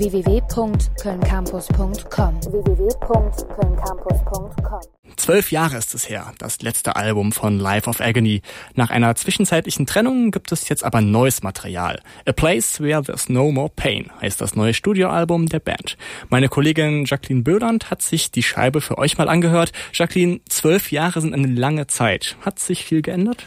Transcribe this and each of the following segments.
www.kölncampus.com www.kölncampus.com Zwölf Jahre ist es her, das letzte Album von Life of Agony. Nach einer zwischenzeitlichen Trennung gibt es jetzt aber neues Material. A Place Where There's No More Pain heißt das neue Studioalbum der Band. Meine Kollegin Jacqueline Böland hat sich die Scheibe für euch mal angehört. Jacqueline, zwölf Jahre sind eine lange Zeit. Hat sich viel geändert?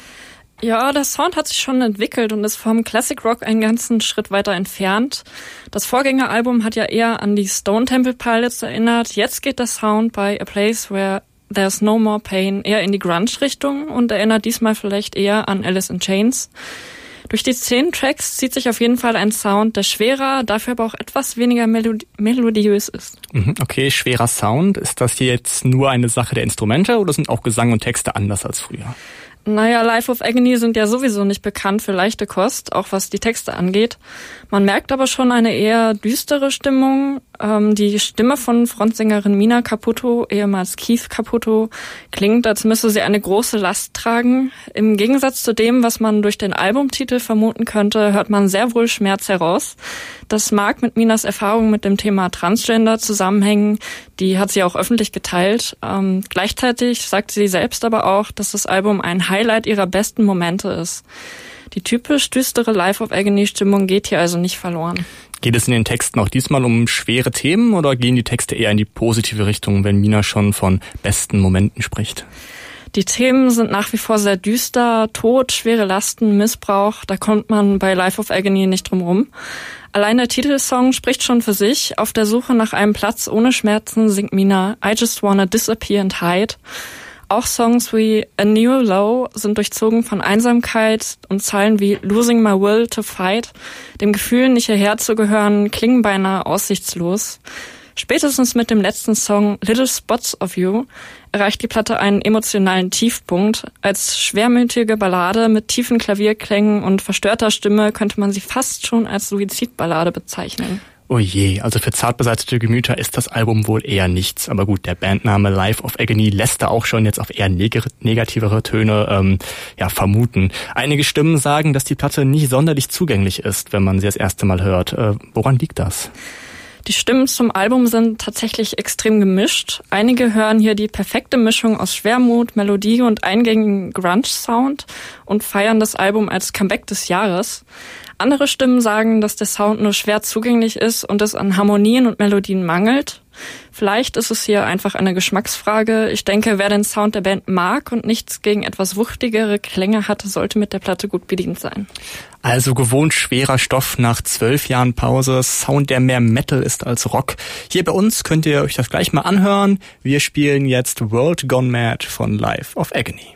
Ja, der Sound hat sich schon entwickelt und ist vom Classic Rock einen ganzen Schritt weiter entfernt. Das Vorgängeralbum hat ja eher an die Stone Temple Pilots erinnert. Jetzt geht der Sound bei A Place Where There's No More Pain eher in die Grunge-Richtung und erinnert diesmal vielleicht eher an Alice in Chains. Durch die zehn Tracks zieht sich auf jeden Fall ein Sound, der schwerer, dafür aber auch etwas weniger melodi melodiös ist. Mhm, okay, schwerer Sound. Ist das jetzt nur eine Sache der Instrumente oder sind auch Gesang und Texte anders als früher? Naja, Life of Agony sind ja sowieso nicht bekannt für leichte Kost, auch was die Texte angeht. Man merkt aber schon eine eher düstere Stimmung. Ähm, die Stimme von Frontsängerin Mina Caputo, ehemals Keith Caputo, klingt, als müsse sie eine große Last tragen. Im Gegensatz zu dem, was man durch den Albumtitel vermuten könnte, hört man sehr wohl Schmerz heraus. Das mag mit Minas Erfahrung mit dem Thema Transgender zusammenhängen. Die hat sie auch öffentlich geteilt. Ähm, gleichzeitig sagt sie selbst aber auch, dass das Album ein Highlight ihrer besten Momente ist. Die typisch düstere Life of Agony Stimmung geht hier also nicht verloren. Geht es in den Texten auch diesmal um schwere Themen oder gehen die Texte eher in die positive Richtung, wenn Mina schon von besten Momenten spricht? Die Themen sind nach wie vor sehr düster. Tod, schwere Lasten, Missbrauch. Da kommt man bei Life of Agony nicht drum rum. Allein der Titelsong spricht schon für sich. Auf der Suche nach einem Platz ohne Schmerzen singt Mina I just wanna disappear and hide. Auch Songs wie A New Low sind durchzogen von Einsamkeit und Zeilen wie Losing My Will to Fight, dem Gefühl, nicht hierher zu gehören, klingen beinahe aussichtslos. Spätestens mit dem letzten Song Little Spots of You erreicht die Platte einen emotionalen Tiefpunkt. Als schwermütige Ballade mit tiefen Klavierklängen und verstörter Stimme könnte man sie fast schon als Suizidballade bezeichnen. Oh je, also für zartbeseitete Gemüter ist das Album wohl eher nichts. Aber gut, der Bandname Life of Agony lässt da auch schon jetzt auf eher neg negativere Töne ähm, ja, vermuten. Einige Stimmen sagen, dass die Platte nicht sonderlich zugänglich ist, wenn man sie das erste Mal hört. Äh, woran liegt das? Die Stimmen zum Album sind tatsächlich extrem gemischt. Einige hören hier die perfekte Mischung aus Schwermut, Melodie und eingängigen Grunge-Sound und feiern das Album als Comeback des Jahres. Andere Stimmen sagen, dass der Sound nur schwer zugänglich ist und es an Harmonien und Melodien mangelt. Vielleicht ist es hier einfach eine Geschmacksfrage. Ich denke, wer den Sound der Band mag und nichts gegen etwas wuchtigere Klänge hat, sollte mit der Platte gut bedient sein. Also gewohnt schwerer Stoff nach zwölf Jahren Pause, Sound, der mehr Metal ist als Rock. Hier bei uns könnt ihr euch das gleich mal anhören. Wir spielen jetzt World Gone Mad von Life of Agony